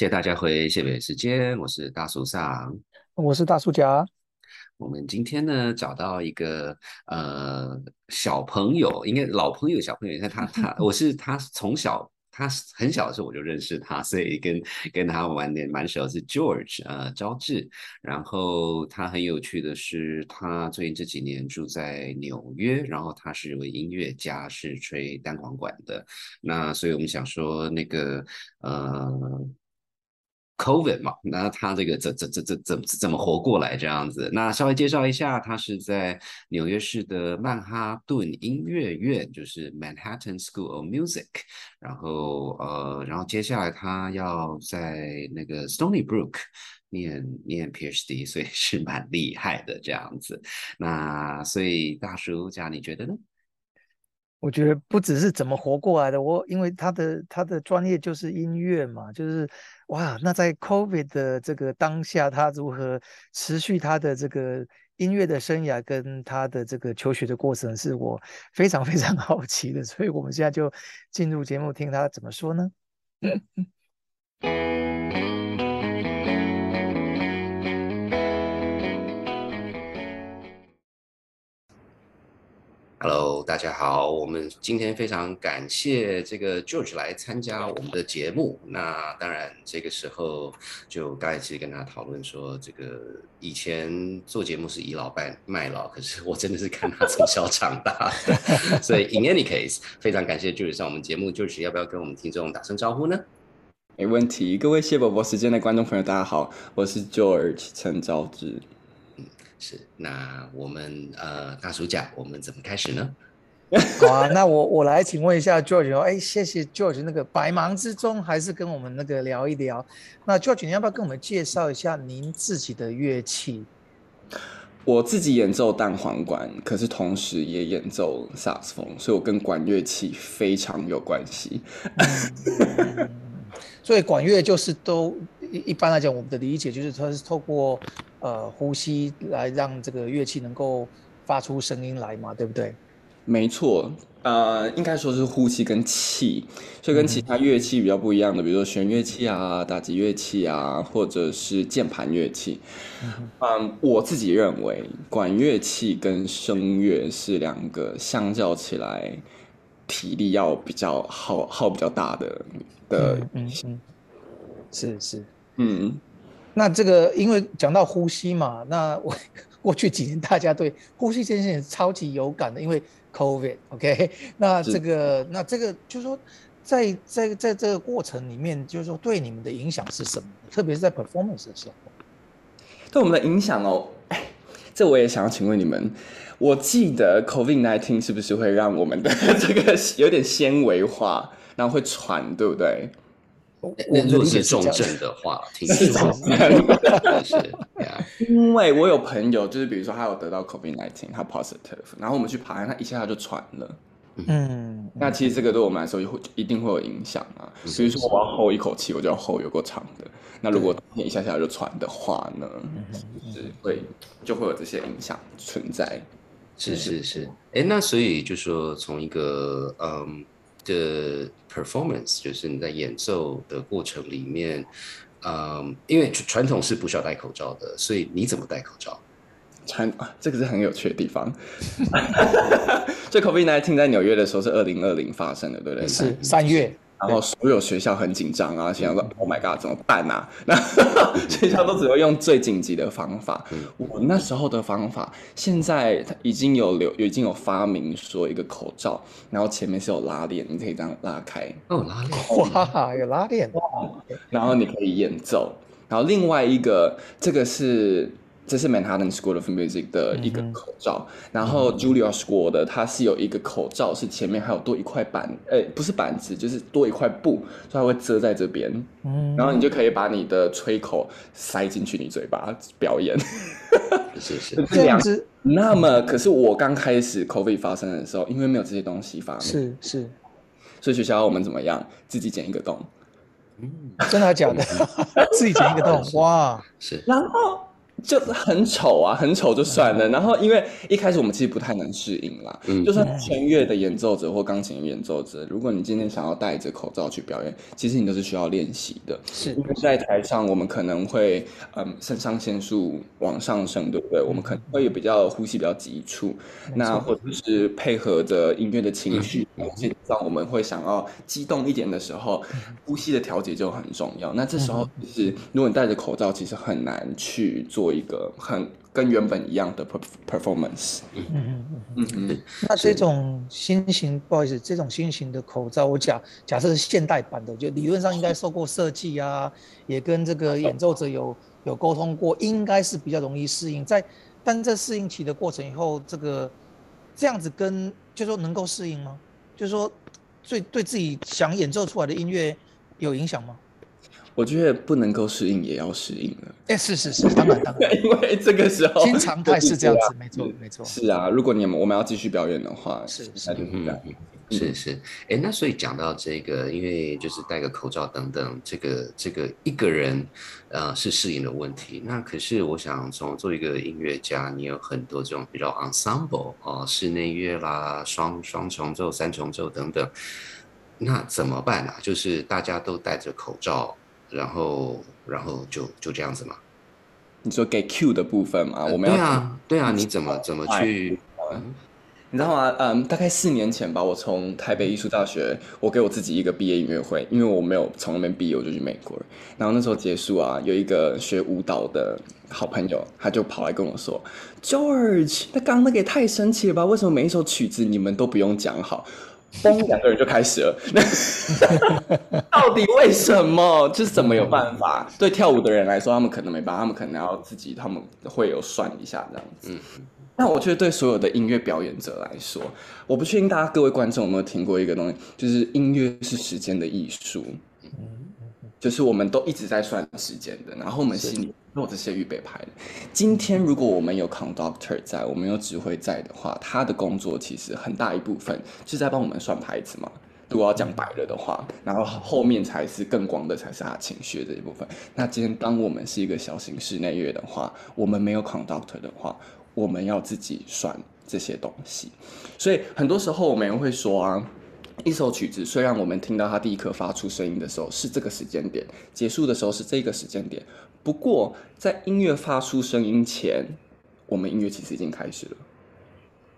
谢谢大家回谢北时间，我是大叔上，我是大叔甲。我们今天呢找到一个呃小朋友，应该老朋友小朋友，你看他他 我是他从小。他很小的时候我就认识他，所以跟跟他玩的蛮熟。是 George，呃，招致。然后他很有趣的是，他最近这几年住在纽约，然后他是一位音乐家，是吹单簧管的。那所以我们想说，那个呃。Covid 嘛，那他这个怎怎怎怎怎怎么活过来这样子？那稍微介绍一下，他是在纽约市的曼哈顿音乐院，就是 Manhattan School of Music。然后呃，然后接下来他要在那个 Stony Brook 念念 PhD，所以是蛮厉害的这样子。那所以大叔家你觉得呢？我觉得不只是怎么活过来的，我因为他的他的专业就是音乐嘛，就是哇，那在 COVID 的这个当下，他如何持续他的这个音乐的生涯跟他的这个求学的过程，是我非常非常 好奇的，所以我们现在就进入节目，听他怎么说呢？？Hello，大家好，我们今天非常感谢这个 George 来参加我们的节目。那当然，这个时候就刚才其实跟他讨论说，这个以前做节目是倚老卖卖老，可是我真的是看他从小长大的，所以 In any case，非常感谢 George 上我们节目。George 要不要跟我们听众打声招呼呢？没问题，各位谢伯伯时间的观众朋友，大家好，我是 George 陈昭志。是，那我们呃，大暑假我们怎么开始呢？好啊，那我我来请问一下 George 哦，哎，谢谢 George，那个百忙之中还是跟我们那个聊一聊。那 George，你要不要跟我们介绍一下您自己的乐器？我自己演奏单簧管，可是同时也演奏萨克斯风，所以我跟管乐器非常有关系。所以管乐就是都一般来讲，我们的理解就是它是透过呃呼吸来让这个乐器能够发出声音来嘛，对不对？没错，呃，应该说是呼吸跟气，所以跟其他乐器比较不一样的，比如说弦乐器啊、打击乐器啊，或者是键盘乐器。嗯，我自己认为管乐器跟声乐是两个相较起来体力要比较耗耗比较大的。的嗯嗯，是是嗯，那这个因为讲到呼吸嘛，那我过去几年大家对呼吸这件事情超级有感的，因为 COVID，OK，那这个那这个就是说，在在在这个过程里面，就是说对你们的影响是什么？特别是在 performance 的时候，对我们的影响哦，哎，这我也想要请问你们，我记得 COVID nineteen 是不是会让我们的 这个有点纤维化？然后会喘，对不对？那如果是重症的话，挺是是。因为我有朋友，就是比如说他有得到 COVID nineteen，他 positive，然后我们去爬，他一下他就喘了。嗯，那其实这个对我们来说会一定会有影响啊。所以说我要吼一口气，我就要吼有够长的。那如果你一下下就喘的话呢，是会就会有这些影响存在。是是是。哎，那所以就说从一个嗯。的 performance 就是你在演奏的过程里面，嗯，因为传统是不需要戴口罩的，所以你怎么戴口罩？传啊，这个是很有趣的地方。这 COVID nineteen 在纽约的时候是二零二零发生的，对不对？是三月。然后所有学校很紧张啊，想说 Oh my God，怎么办啊？那学校都只会用最紧急的方法。我那时候的方法，现在已经有流，已经有发明说一个口罩，然后前面是有拉链，你可以这样拉开。哦，拉链哇，有拉链哇。然后你可以演奏。然后另外一个，这个是。这是 Manhattan School of Music 的一个口罩，然后 Julia School 的它是有一个口罩，是前面还有多一块板，哎，不是板子，就是多一块布，所以它会遮在这边，然后你就可以把你的吹口塞进去你嘴巴表演。是是 这样子。那么，可是我刚开始 COVID 发生的时候，因为没有这些东西发明，是是，所以学校我们怎么样？自己剪一个洞，嗯，真的假的？自己剪一个洞，哇，是，然后。就很丑啊，很丑就算了。然后因为一开始我们其实不太能适应啦，嗯就算弦乐的演奏者或钢琴演奏者，如果你今天想要戴着口罩去表演，其实你都是需要练习的。是因为在台上，我们可能会嗯肾上腺素往上升，对不对？我们可能会有比较呼吸比较急促，那或者是配合着音乐的情绪，基本上我们会想要激动一点的时候，呼吸的调节就很重要。那这时候其实如果你戴着口罩，其实很难去做一个很跟原本一样的 perf- performance。嗯嗯嗯。嗯嗯，那这种新型，不好意思，这种新型的口罩，我假假设是现代版的，就理论上应该受过设计啊，也跟这个演奏者有有沟通过，应该是比较容易适应。在但在适应期的过程以后，这个这样子跟就说能够适应吗？就是说对对自己想演奏出来的音乐有影响吗？我觉得不能够适应也要适应了，哎，是是是，当然当然，因为这个时候新常态是这样子，没错是没错，是啊，如果你们我们要继续表演的话，是是。那就是这是是，哎，那所以讲到这个，因为就是戴个口罩等等，这个这个一个人，呃，是适应的问题。那可是我想从做一个音乐家，你有很多这种比较 ensemble 哦，室内乐啦、双双重奏、三重奏等等，那怎么办啊？就是大家都戴着口罩，然后然后就就这样子嘛？你说给 Q 的部分嘛，我们对要啊对啊，你怎么怎么去？你知道吗？嗯，大概四年前吧，我从台北艺术大学，我给我自己一个毕业音乐会，因为我没有从那边毕业，我就去美国了。然后那时候结束啊，有一个学舞蹈的好朋友，他就跑来跟我说：“George，那刚刚那个也太神奇了吧？为什么每一首曲子你们都不用讲好？” 嘣，两个人就开始了。到底为什么？就是怎么有办法？对跳舞的人来说，他们可能没办法，他们可能要自己，他们会有算一下这样子。那我觉得对所有的音乐表演者来说，我不确定大家各位观众有没有听过一个东西，就是音乐是时间的艺术。就是我们都一直在算时间的，然后我们心里都有这些预备牌。今天如果我们有 conductor 在，我们有指挥在的话，他的工作其实很大一部分是在帮我们算牌子嘛。如果要讲白了的话，然后后面才是更广的，才是他情绪这一部分。那今天当我们是一个小型室内乐的话，我们没有 conductor 的话，我们要自己算这些东西。所以很多时候我们也会说啊。一首曲子，虽然我们听到它第一颗发出声音的时候是这个时间点，结束的时候是这个时间点，不过在音乐发出声音前，我们音乐其实已经开始了。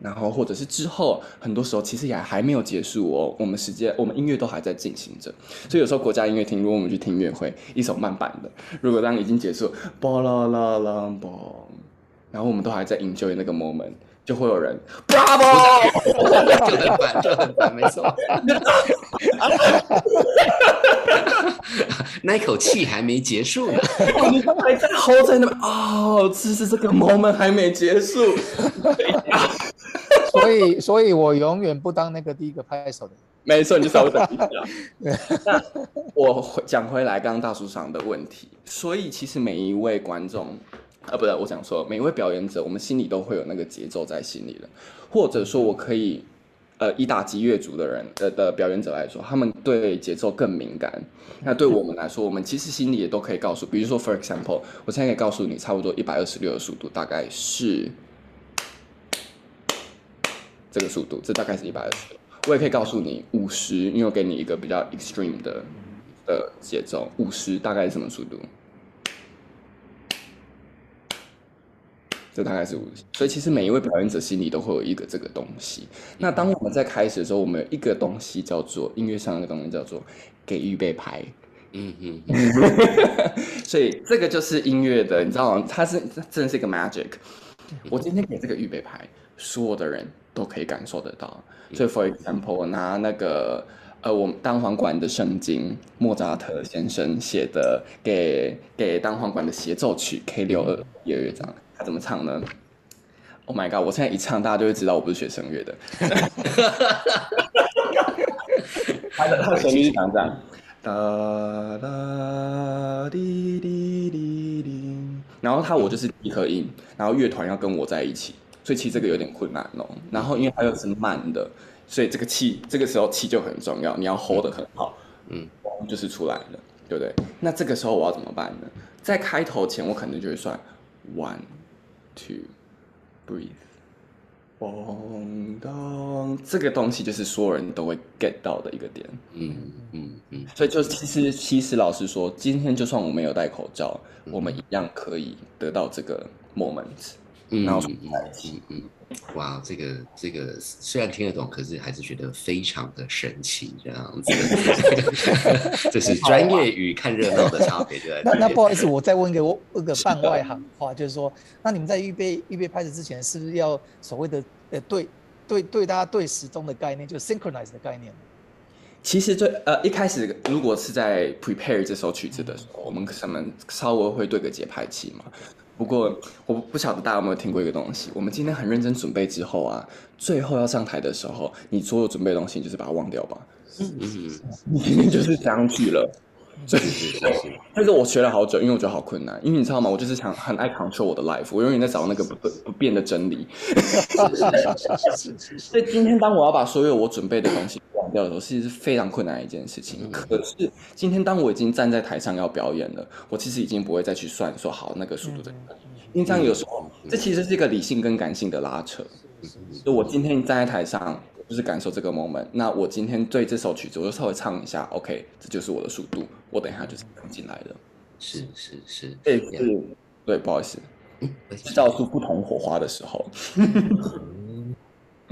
然后或者是之后，很多时候其实也还没有结束哦，我们时间我们音乐都还在进行着。所以有时候国家音乐厅，如果我们去听音乐会，一首慢版的，如果当已经结束，巴啦啦啦嘣，然后我们都还在 enjoy 那个 moment。就会有人 Bravo，就很烦，就很烦，没错。那一口气还没结束呢，你还在 hold 在那边哦，只是这个 moment 还没结束。所以，所以我永远不当那个第一个拍手的。没错，你就稍微等一下。那我讲回来，刚刚大叔上的问题，所以其实每一位观众。啊，不是，我想说，每位表演者，我们心里都会有那个节奏在心里的，或者说，我可以，呃，以打击乐组的人的的表演者来说，他们对节奏更敏感。那对我们来说，我们其实心里也都可以告诉，比如说，for example，我现在可以告诉你，差不多一百二十六的速度大概是这个速度，这大概是一百二十六。我也可以告诉你五十，因为我给你一个比较 extreme 的的节奏，五十大概是什么速度？这大概是五十，所以其实每一位表演者心里都会有一个这个东西。那当我们在开始的时候，我们有一个东西叫做音乐上的东西叫做给预备牌。嗯嗯，所以这个就是音乐的，你知道吗？它是真的是一个 magic。我今天给这个预备牌，所有的人都可以感受得到。所以，for example，我拿那个呃，我们单簧管的圣经，莫扎特先生写的给给单簧管的协奏曲 K 六二第二乐章。他怎么唱呢？Oh my god！我现在一唱，大家就会知道我不是学声乐的。他的他的旋律是这样，哒哒滴滴滴滴。然后他我就是第一颗音，然后乐团要跟我在一起，所以其实这个有点困难哦。然后因为它又是慢的，所以这个气这个时候气就很重要，你要 hold 得很好，嗯，就是出来了，对不对？那这个时候我要怎么办呢？在开头前，我可能就会算。one two breathe。咣当，这个东西就是所有人都会 get 到的一个点。嗯嗯嗯，所以就其实其实老实说，今天就算我没有戴口罩，我们一样可以得到这个 moment。嗯然后嗯嗯嗯，哇，这个这个虽然听得懂，可是还是觉得非常的神奇，这样子。这是专业与看热闹的差别，就在这边那那不好意思，我再问一个我问个半外行话，就是说，那你们在预备预备拍摄之前，是不是要所谓的呃对对对大家对时钟的概念，就是 synchronize 的概念？其实最呃一开始如果是在 prepare 这首曲子的时候，我们可能稍微会对个节拍器嘛。不过我不晓得大家有没有听过一个东西，我们今天很认真准备之后啊，最后要上台的时候，你所有准备的东西你就是把它忘掉吧，嗯，你今天就是相聚了。是是是是，但是我学了好久，因为我觉得好困难。因为你知道吗？我就是想很爱 control 我的 life，我永远在找那个 不不不变的真理。所以今天当我要把所有我准备的东西忘掉的时候，其实是非常困难的一件事情。可是今天当我已经站在台上要表演了，我其实已经不会再去算说好那个速度在哪里。因为这样有时候，这其实是一个理性跟感性的拉扯。就我今天站在台上，就是感受这个 moment。那我今天对这首曲子，我就稍微唱一下，OK，这就是我的速度。我等一下就是跟进来的。是是是，这是对，不好意思，制造出不同火花的时候。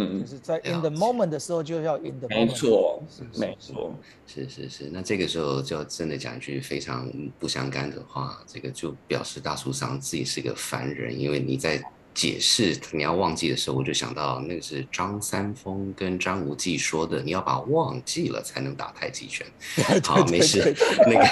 嗯就，是在 in the moment 的时候就要 in the moment。没错是，是是没错。是是是，那这个时候就真的讲一句非常不相干的话，这个就表示大叔桑自己是个凡人，因为你在解释你要忘记的时候，我就想到那个是张三丰跟张无忌说的，你要把忘记了才能打太极拳。好，没事，那个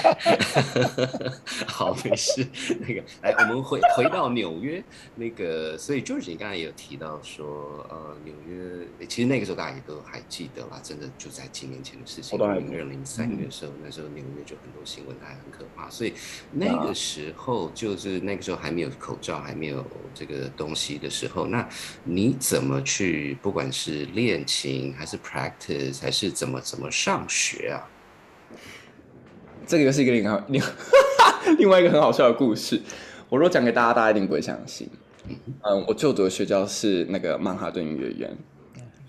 好，没事，那个来，我们回回到纽约，那个，所以 George 你刚才也有提到说，呃，纽约，其实那个时候大家也都还记得啦，真的就在几年前的事情，我都还零二零三月的时候，那时候纽约就很多新闻，还很可怕，所以那个时候就是那个时候还没有口罩，还没有这个东西的时候，那你怎么去，不管是练琴还是 practice，还是怎么怎么上学啊？这个又是一个另外另 另外一个很好笑的故事。我如果讲给大家，大家一定不会相信。嗯，我就读的学校是那个曼哈顿音乐院，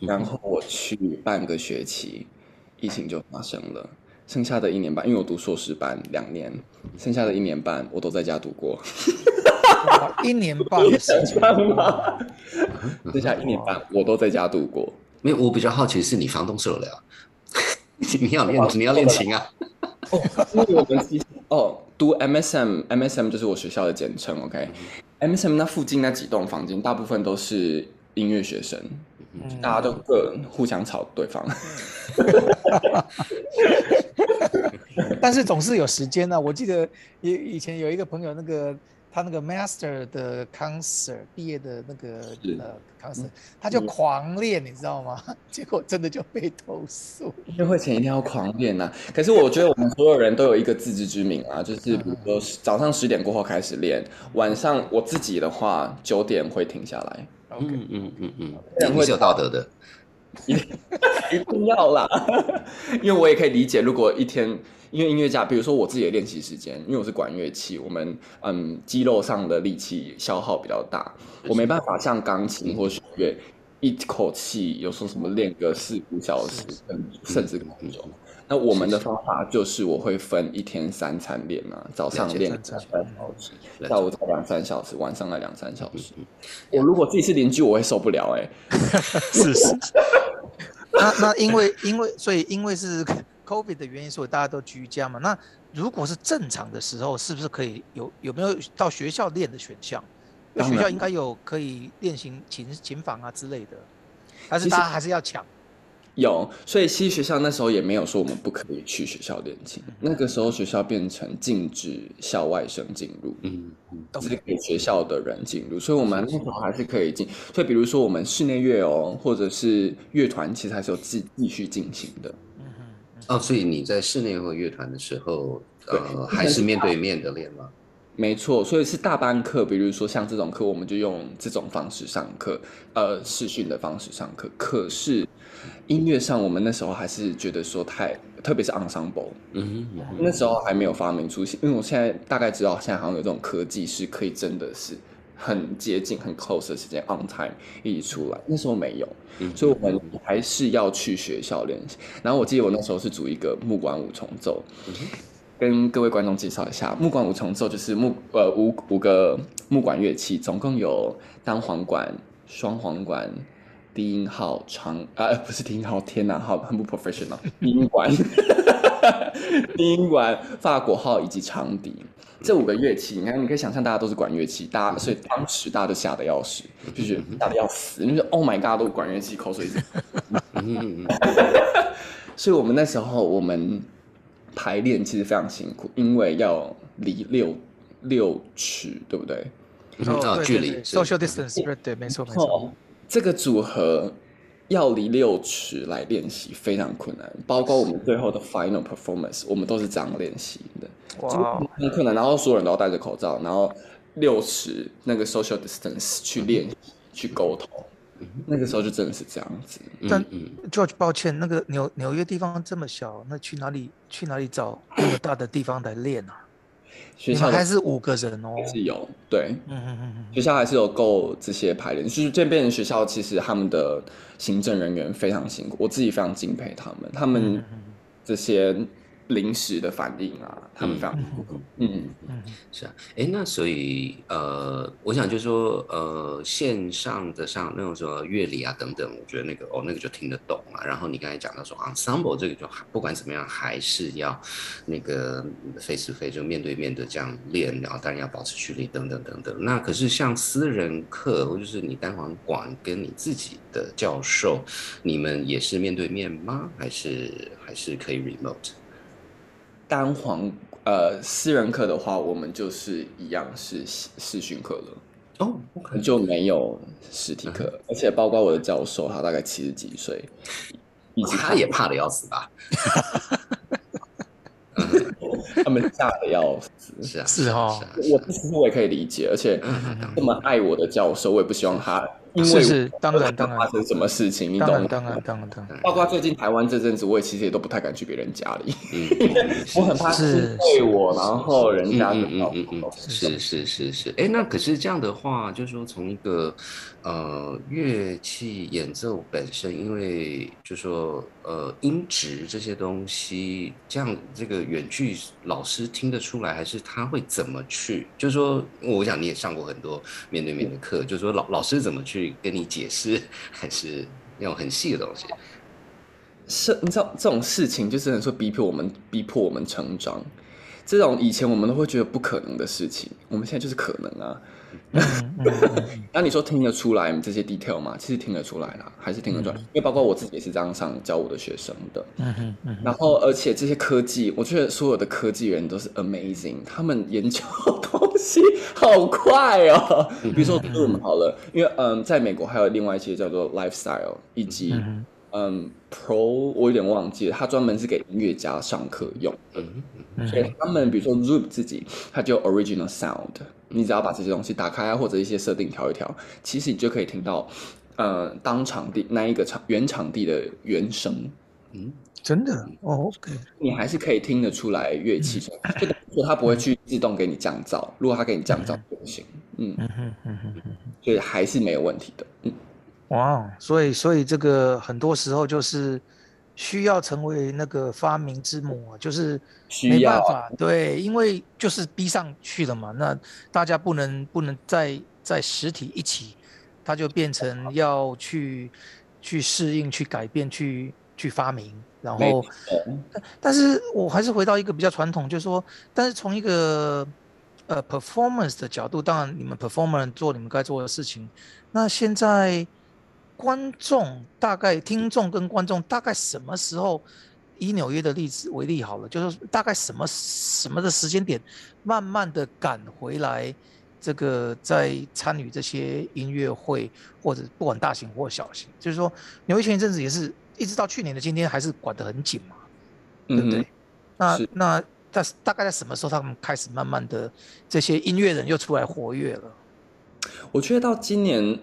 然后我去半个学期，疫情就发生了。剩下的一年半，因为我读硕士班两年，剩下的一年半我都在家度过。哇 一年半的时间，剩下一年半我都在家度过。没有，我比较好奇是你房东受得了？你要练，你要练琴啊？哦，因为我们其实哦，读 MSM，MSM 就是我学校的简称，OK？MSM 那附近那几栋房间，大部分都是音乐学生，大家都各互相吵对方。但是总是有时间呢、我记得以以前有一个朋友，那个他那个 master 的 concert 毕业的那个呃 concert，他就狂练，你知道吗？结果真的就被投诉。约会前一定要狂练呐、可是我觉得我们所有人都有一个自知之明啊，就是比如说早上十点过后开始练，晚上我自己的话九点会停下来，嗯嗯嗯嗯，这样会你是有道德的。一定要啦，因为我也可以理解，如果一天因为音乐家，比如说我自己的练习时间，因为我是管乐器，我们嗯肌肉上的力气消耗比较大，我没办法像钢琴或弦乐一口气有时候什么练个四五小时，甚甚至更久。那我们的方法就是我会分一天三餐练嘛，早上练两三小时，下午再两三小时，晚上再两三小时。我如果自己是邻居，我会受不了 哎、是是。那那因为因为所以因为是 COVID 的原因，所以大家都居家嘛。那如果是正常的时候，是不是可以有有没有到学校练的选项？因为学校应该有可以练琴琴琴房啊之类的，还是大家还是要抢？有，所以其实学校那时候也没有说我们不可以去学校练琴，那个时候学校变成禁止校外生进入，嗯嗯只给学校的人进入，所以我们那时候还是可以进。所以比如说我们室内乐哦，或者是乐团，其实还是有继继续进行的。嗯，哦，所以你在室内或乐团的时候，呃，还是面对面的练吗？没错，所以是大班课，比如说像这种课，我们就用这种方式上课，呃，视讯的方式上课。可是音乐上，我们那时候还是觉得说太，特别是 ensemble，嗯嗯那时候还没有发明出现，因为我现在大概知道，现在好像有这种科技是可以真的是很接近、很 close 的时间 on time 一起出来。那时候没有，嗯所以我们还是要去学校练习。然后我记得我那时候是组一个木管五重奏，跟各位观众介绍一下，木管五重奏就是木呃五五个木管乐器，总共有单簧管、双簧管。低音号、长啊 不是低音号，天哪，好很不 professional。低音管、低音管、法国号以及长笛这五个乐器，你看，你可以想象大家都是管乐器，大家所以当时大家都吓得要死，就觉得吓得要死，就是 Oh my God，都是管乐器，口水 所以我们那时候我们排练其实非常辛苦，因为要离六六尺，对不对？嗯，啊，对对对距离是，social distance，对对，没错没错。哦，这个组合要离六尺来练习非常困难，包括我们最后的 final performance，我们都是这样练习的，哇，很困难。然后所有人都要戴着口罩，然后六尺那个 social distance 去练习、去沟通，那个时候就真的是这样子。但嗯嗯 George，抱歉，那个纽纽约地方这么小，那去哪里去哪里找那么大的地方来练啊？你学校还是五个人哦。还是有对。嗯嗯嗯嗯。学校还是有够这些排练，就是这边的学校，其实他们的行政人员非常辛苦，我自己非常敬佩他们，他们这些临时的反应啊，他们非常嗯。嗯，是啊，哎，那所以呃，我想就是说呃，线上的像那种什么乐理啊等等，我觉得那个哦，那个就听得懂啊。然后你刚才讲到说 ensemble 这个就还不管怎么样，还是要那个 face to face 就面对面的这样练，然后当然要保持距离等等等等。那可是像私人课，或者是你单簧管跟你自己的教授，你们也是面对面吗？还是还是可以 remote？单簧呃私人课的话，我们就是一样是视视讯课了。哦就没有实体课，而且包括我的教授，他大概七十几岁，以及他也怕的要死吧？他们吓得要死。是啊，是哦。是啊，我其实我也可以理解，而且这么爱我的教授，我也不希望他因为是是。当然当然。发生什么事情，你懂？吗？当然当然当然。包括最近台湾这阵子，我也其实也都不太敢去别人家里，嗯，我很怕是对我，然后人家嗯嗯嗯嗯，是是是是，哎，那可是这样的话，就是说从一个呃乐器演奏本身，因为就说呃音质这些东西，这样这个远距老师听得出来，还是他会怎么去？就是说，我想你也上过很多面对面的课，就是说老老师怎么去去跟你解释，还是那种很细的东西？是，你知道这种事情就只能说逼迫我们，逼迫我们成长。这种以前我们都会觉得不可能的事情，我们现在就是可能啊。那你说听得出来这些 detail 吗？其实听得出来啦，还是听得出来，因为包括我自己也是这样上教我的学生的。然后，而且这些科技，我觉得所有的科技人都是 amazing，他们研究东西好快哦。比如说 Zoom 好了，因为嗯，在美国还有另外一些叫做 lifestyle 以及嗯嗯 Pro，我有点忘记了，它专门是给音乐家上课用的。嗯所以他们比如说 Zoom 自己，它就 original sound，你只要把这些东西打开啊，或者一些设定调一调，其实你就可以听到，呃，当场地那一个场原场地的原声，嗯真的？哦，OK，你还是可以听得出来乐器声，就等于说它不会去自动给你降噪，如果它给你降噪就不行，嗯，嗯哼嗯哼嗯所以还是没有问题的，嗯，哇，所以所以这个很多时候就是需要成为那个发明之母啊，就是没办法，对，因为就是逼上去了嘛，那大家不能不能再在实体一起，它就变成要去去适应、去改变、去去发明，然后但是我还是回到一个比较传统，就是说，但是从一个呃 performance 的角度，当然你们 performer 做你们该做的事情，那现在观众大概听众跟观众大概什么时候，以纽约的例子为例好了，就是大概什么什么的时间点，慢慢的赶回来，这个在参与这些音乐会或者不管大型或小型，就是说纽约前一阵子也是一直到去年的今天还是管得很紧嘛。对不对嗯？那那但是大概在什么时候他们开始慢慢的这些音乐人又出来活跃了？我觉得到今年，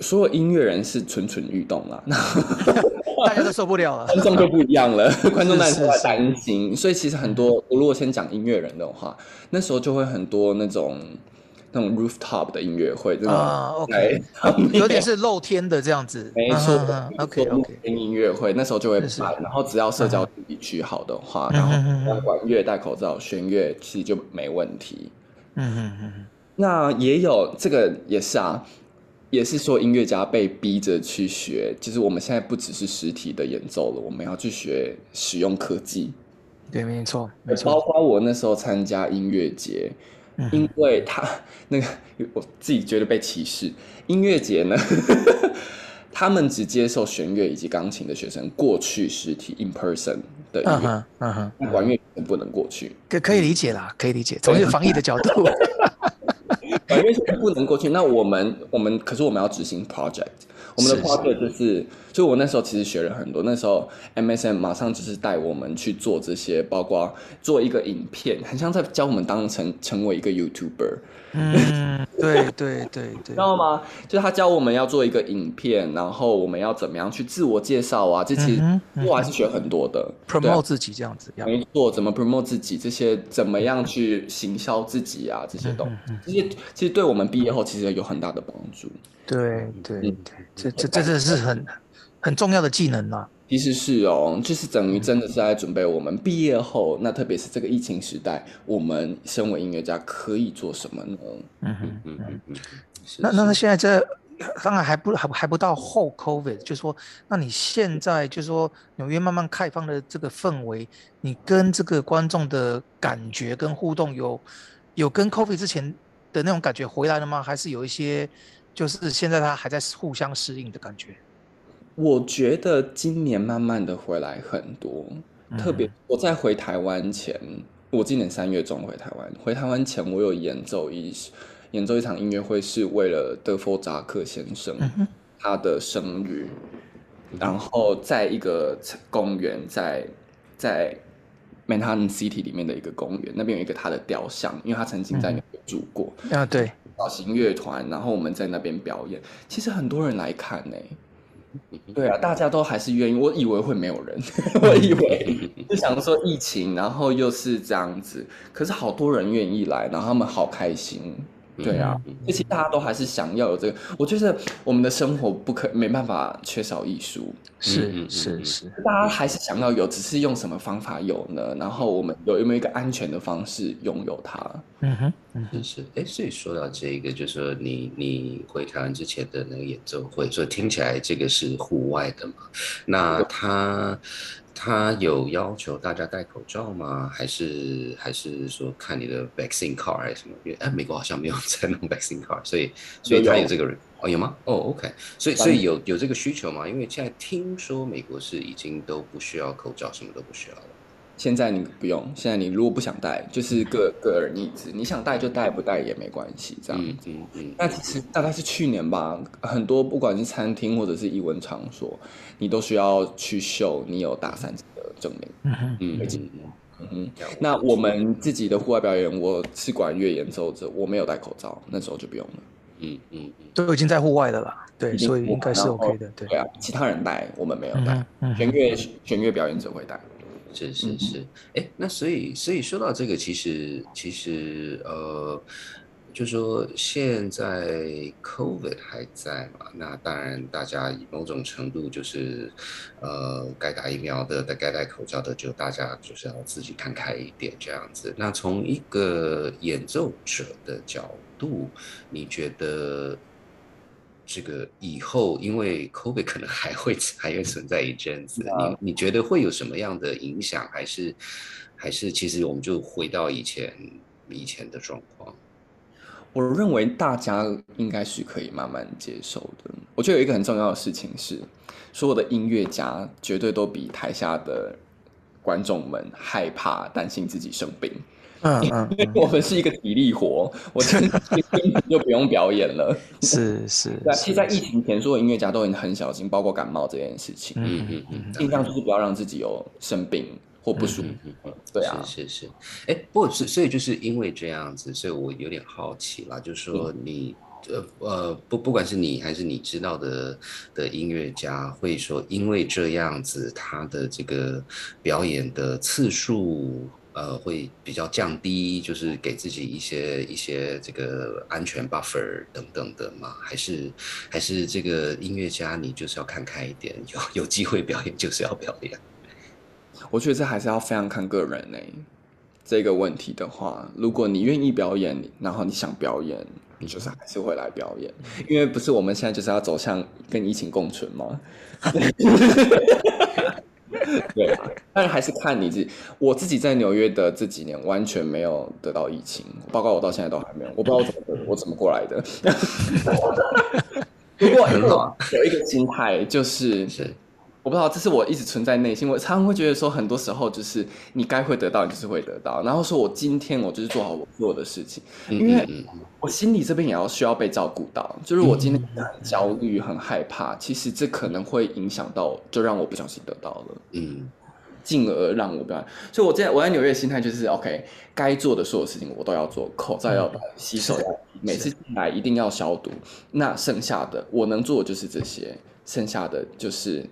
所有音乐人是蠢蠢欲动啦，大家都受不了了。观众就不一样了，观众当然是都在是担心，所以其实很多，我如果先讲音乐人的话，那时候就会很多那种那种 rooftop 的音乐会，真啊的，OK，有点是露天的这样子。没错，OK OK。音乐会那时候就会办，然后只要社交距离取好的话，然后管乐戴口罩，弦乐其实就没问题。嗯嗯嗯。那也有这个也是啊。也是说音乐家被逼着去学，就是我们现在不只是实体的演奏了，我们要去学使用科技。对，没错，没错。包括我那时候参加音乐节，因为他那个我自己觉得被歧视。音乐节呢，他们只接受弦乐以及钢琴的学生过去实体 in person 的音乐，嗯哼，管乐不能过去。可可以理解啦，可以理解，从一个防疫的角度。因为不能过去，那我们我们可是我们要执行 project，我们的 project 就是，就我那时候其实学了很多，那时候 MSM 马上就是带我们去做这些，包括做一个影片，很像在教我们当成成为一个 YouTuber。嗯，对对对对，知道吗？就是他教我们要做一个影片，然后我们要怎么样去自我介绍啊？这其实我还是学很多的，promote 自己这样子，没错，怎么 promote 自己，这些怎么样去行销自己啊？这些东西，这些其实对我们毕业后其实有很大的帮助。对对对，这这这这是很很重要的技能啊。其实是哦，就是等于真的是在准备我们毕业后，那特别是这个疫情时代，我们身为音乐家可以做什么呢？嗯哼嗯嗯嗯。那那那现在这当然还不还还不到后 COVID，就是说，那你现在就是说纽约慢慢开放的这个氛围，你跟这个观众的感觉跟互动有有跟 COVID 之前的那种感觉回来了吗？还是有一些就是现在他还在互相适应的感觉？我觉得今年慢慢的回来很多，特别我在回台湾前，我今年三月中回台湾，回台湾前我有演奏一演奏一场音乐会，是为了德弗扎克先生他的生日，然后在一个公园，在在 Manhattan City 里面的一个公园，那边有一个他的雕像，因为他曾经在那边住过。啊，对，小型乐团，然后我们在那边表演，其实很多人来看呢。对啊，大家都还是愿意。我以为会没有人，我以为就想说疫情，然后又是这样子，可是好多人愿意来，然后他们好开心。对啊，而且大家都还是想要有这个。我觉得我们的生活不可没办法缺少艺术，是是是，大家还是想要有，只是用什么方法有呢？然后我们有有没有一个安全的方式拥有它？嗯哼，嗯是。哎，所以说到这个，就是说你你回台湾之前的那个演奏会，所以听起来这个是户外的嘛？那他。他有要求大家戴口罩吗？还是还是说看你的 vaccine card 还是什么？因为哎，美国好像没有 在弄 vaccine card，所以所以他有这个人哦，有吗？哦，OK，所以所以有有这个需求吗？因为现在听说美国是已经都不需要口罩，什么都不需要了。现在你不用，现在你如果不想戴，就是个 个人意志，你想戴就戴，不戴也没关系，这样。嗯嗯嗯。那其实大概是去年吧，很多不管是餐厅或者是艺文场所，你都需要去秀你有打三针的证明。嗯嗯嗯嗯嗯。那我们自己的户外表演，我是管乐演奏者，我没有戴口罩，那时候就不用了。嗯嗯嗯。都已经在户外的了，对，所以应该是 OK 的。对啊，其他人戴，我们没有戴。弦乐弦乐表演者会戴。是是是，哎，那所以所以说到这个，其实其实呃，就说现在 COVID 还在嘛，那当然大家某种程度就是呃，该打疫苗的、该戴口罩的，就大家就是要自己看开一点这样子。那从一个演奏者的角度，你觉得？这个以后，因为 COVID 可能还会 还会存在一阵子，你你觉得会有什么样的影响？还是还是其实我们就回到以前以前的状况？我认为大家应该是可以慢慢接受的。我觉得有一个很重要的事情是，所有的音乐家绝对都比台下的观众们害怕、担心自己生病。嗯嗯，因为 我们是一个体力活，我真的就不用表演了。是是，对，其实，在疫情前，所有音乐家都已经很小心，包括感冒这件事情。嗯嗯嗯，尽量就是不要让自己有生病或不舒服。对啊，是是。哎，不是，所以就是因为这样子，所以我有点好奇啦，就是说你呃呃，不不管是你还是你知道的的音乐家，会说因为这样子，他的这个表演的次数。呃会比较降低，就是给自己一些一些这个安全 buffer 等等的吗？还是还是这个音乐家你就是要看开一点，有有机会表演就是要表演。我觉得这还是要非常看个人呢。这个问题的话，如果你愿意表演，然后你想表演，你就是还是会来表演，因为不是我们现在就是要走向跟疫情共存吗？对，但是还是看你自己。我自己在纽约的这几年完全没有得到疫情，包括我到现在都还没有。我不知道我怎么我怎么过来的。不过有一个心态就是是。我不知道，这是我一直存在内心。我常常会觉得说，很多时候就是你该会得到，你就是会得到。然后说我今天我就是做好我做的事情，因为我心里这边也要需要被照顾到。就是我今天很焦虑、很害怕，其实这可能会影响到，就让我不小心得到了，嗯，进而让我不要。所以我在我在纽约的心态就是，OK，该做的所有事情我都要做，口罩要戴，洗手要，每次进来一定要消毒。那剩下的我能做的就是这些，剩下的就是。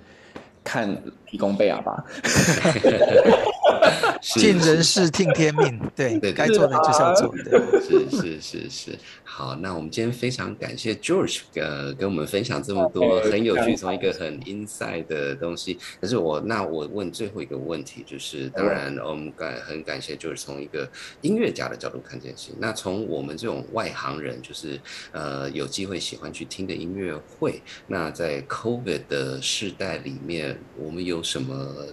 看提供贝尔吧，尽人事听天命，对，该做的就是要做的，是是是是。好，那我们今天非常感谢 George，呃，跟我们分享这么多很有趣，从一个很 inside 的东西。可是我，那我问最后一个问题，就是当然我们感很感谢，就是从一个音乐家的角度看这件事情。那从我们这种外行人，就是呃有机会喜欢去听的音乐会，那在 COVID 的世代里面，我们有什么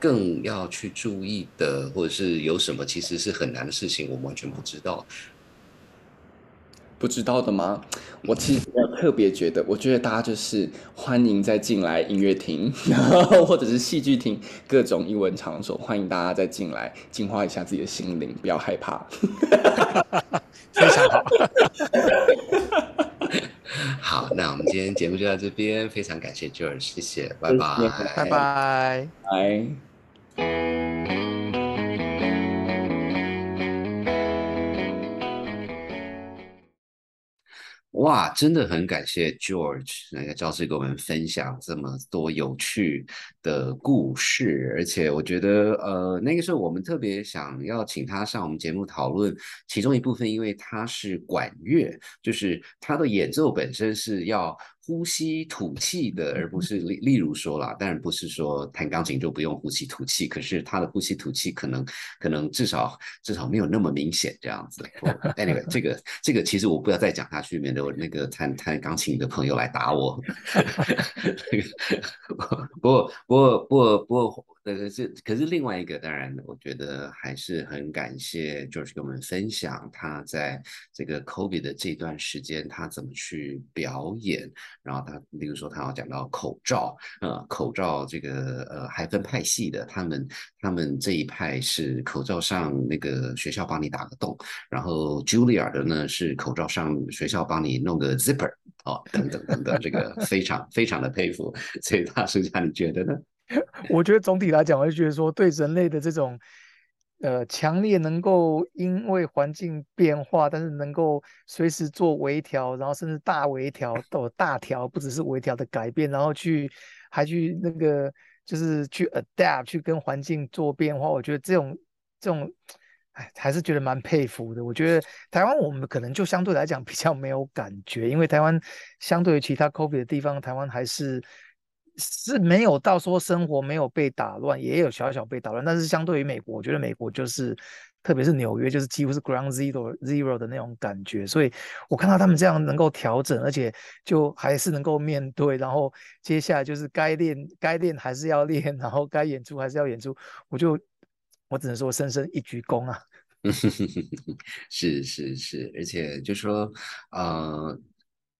更要去注意的，或者是有什么其实是很难的事情，我们完全不知道。不知道的吗？我其实特别觉得，我觉得大家就是欢迎再进来音乐厅，然 后或者是戏剧厅，各种英文场所，欢迎大家再进来净化一下自己的心灵，不要害怕。非常好。好，那我们今天节目就到这边，非常感谢 George，谢谢，拜拜，拜拜，拜。哇，真的很感谢 George 那个教师给我们分享这么多有趣的故事，而且我觉得，呃，那个时候我们特别想要请他上我们节目讨论其中一部分，因为他是管乐，就是他的演奏本身是要。呼吸吐气的，而不是例例如说啦，当然不是说弹钢琴就不用呼吸吐气，可是他的呼吸吐气可能可能至少至少没有那么明显这样子。Anyway，这个这个其实我不要再讲下去，免得我那个弹弹钢琴的朋友来打我。不过不过不过不过。可是，可是另外一个，当然，我觉得还是很感谢 George 跟我们分享他在这个 COVID 的这段时间，他怎么去表演。然后他，例如说，他要讲到口罩，呃，口罩这个呃还分派系的，他们他们这一派是口罩上那个学校帮你打个洞，然后 Julia 的呢是口罩上学校帮你弄个 zipper，哦，等等等等，这个非常非常的佩服。所以大叔家你觉得呢？我觉得总体来讲，我就觉得说，对人类的这种呃强烈能够因为环境变化，但是能够随时做微调，然后甚至大微调到大调，不只是微调的改变，然后去还去那个就是去 adapt 去跟环境做变化。我觉得这种这种，哎，还是觉得蛮佩服的。我觉得台湾我们可能就相对来讲比较没有感觉，因为台湾相对于其他 COVID 的地方，台湾还是。是没有到说生活没有被打乱，也有小小被打乱，但是相对于美国，我觉得美国就是，特别是纽约，就是几乎是 ground zero zero 的那种感觉。所以我看到他们这样能够调整，而且就还是能够面对，然后接下来就是该练该练还是要练，然后该演出还是要演出，我就我只能说深深一鞠躬啊。是是是，而且就说呃。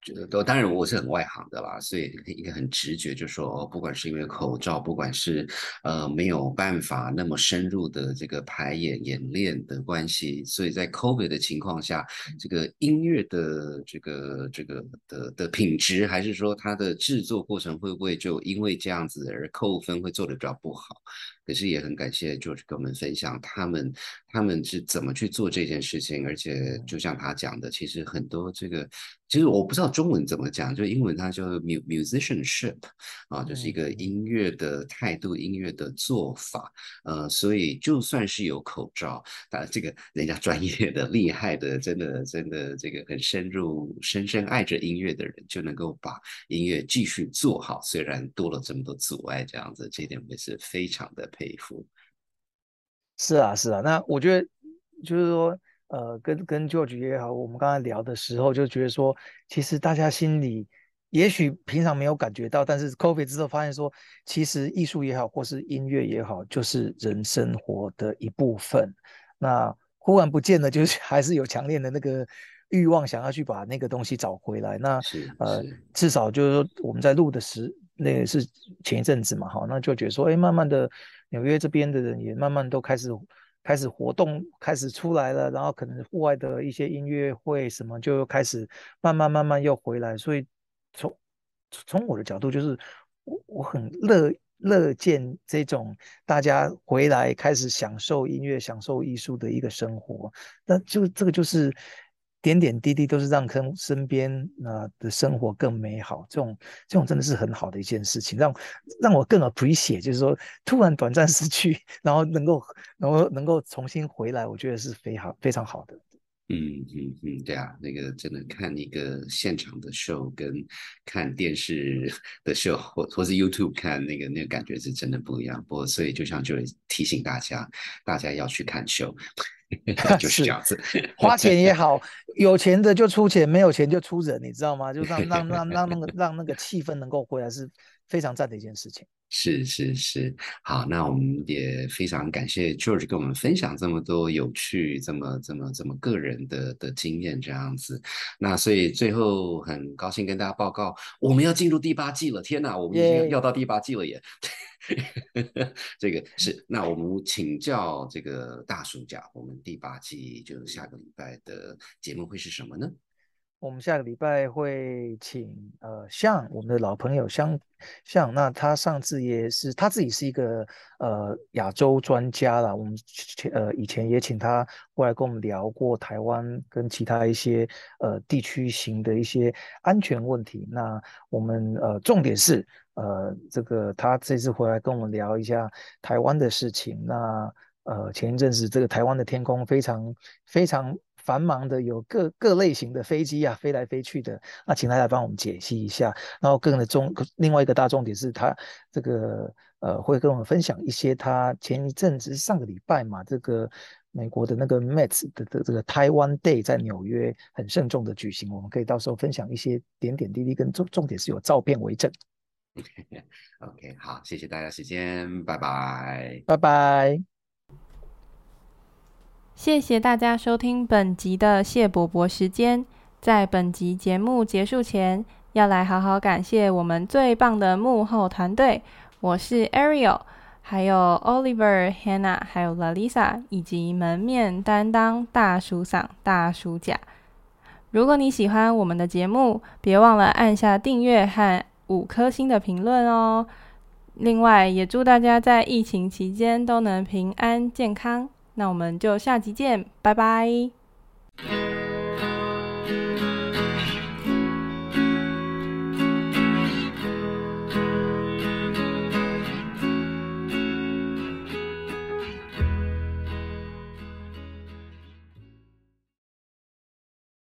觉得都当然我是很外行的啦，所以一个很直觉就说，哦不管是因为口罩，不管是呃没有办法那么深入的这个排演演练的关系，所以在 COVID 的情况下，这个音乐的这个这个的的品质，还是说它的制作过程会不会就因为这样子而扣分，会做的比较不好？可是也很感谢 George 跟我们分享他们他们是怎么去做这件事情，而且就像他讲的，其实很多这个其实我不知道中文怎么讲，就英文它叫 mu musicianship 啊，就是一个音乐的态度、音乐的做法。呃，所以就算是有口罩，啊，这个人家专业的、厉害的，真的真的这个很深入、深深爱着音乐的人，就能够把音乐继续做好，虽然多了这么多阻碍，这样子，这点我也是非常的佩服。是啊，是啊，那我觉得就是说，呃，跟跟 George 也好，我们刚才聊的时候就觉得说，其实大家心里也许平常没有感觉到，但是 COVID 之后发现说，其实艺术也好，或是音乐也好，就是人生活的一部分。那忽然不见了，就是 还是有强烈的那个欲望，想要去把那个东西找回来。那呃，至少就是说我们在录的时，那是前一阵子嘛，哈，那就觉得说，哎，慢慢的。纽约这边的人也慢慢都开始开始活动，开始出来了，然后可能户外的一些音乐会什么就开始慢慢慢慢又回来，所以从从我的角度就是我我很乐乐见这种大家回来开始享受音乐、享受艺术的一个生活，那就这个就是。点点滴滴都是让跟身边啊的生活更美好，这种这种真的是很好的一件事情，让让我更有谱写就是说突然短暂失去，然后能够然后能够重新回来，我觉得是非常非常好的。嗯嗯嗯，对啊，那个真的看一个现场的 show 跟看电视的 show 或或是 YouTube 看那个那个感觉是真的不一样。不过所以就像就提醒大家，大家要去看 show。就是这样子，花钱也好，有钱的就出钱，没有钱就出人，你知道吗？就让让让让那个让那个气氛能够回来，是非常赞的一件事情。是是是，好，那我们也非常感谢 George 跟我们分享这么多有趣、这么这么这么个人的的经验，这样子。那所以最后很高兴跟大家报告，我们要进入第八季了。天哪，我们已经要到第八季了耶！这个是，那我们请教这个大暑假，我们第八季就是下个礼拜的节目会是什么呢？我们下个礼拜会请呃，像我们的老朋友香像，那他上次也是他自己是一个呃亚洲专家了。我们呃以前也请他过来跟我们聊过台湾跟其他一些呃地区型的一些安全问题。那我们呃重点是呃这个他这次回来跟我们聊一下台湾的事情。那呃前一阵子这个台湾的天空非常非常。繁忙的有各各类型的飞机啊，飞来飞去的，那请大家帮我们解析一下。然后更的重，另外一个大重点是他这个呃，会跟我们分享一些他前一阵子上个礼拜嘛，这个美国的那个 Met 的的这个台湾 Day 在纽约很慎重的举行，我们可以到时候分享一些点点滴滴，跟重重点是有照片为证。OK，好，谢谢大家时间，拜拜，拜拜。谢谢大家收听本集的谢伯伯时间。在本集节目结束前，要来好好感谢我们最棒的幕后团队。我是 Ariel，还有 Oliver、Hannah，还有 Lalisa，以及门面担当大叔嗓、大叔甲。如果你喜欢我们的节目，别忘了按下订阅和五颗星的评论哦。另外，也祝大家在疫情期间都能平安健康。那我们就下集见，拜拜。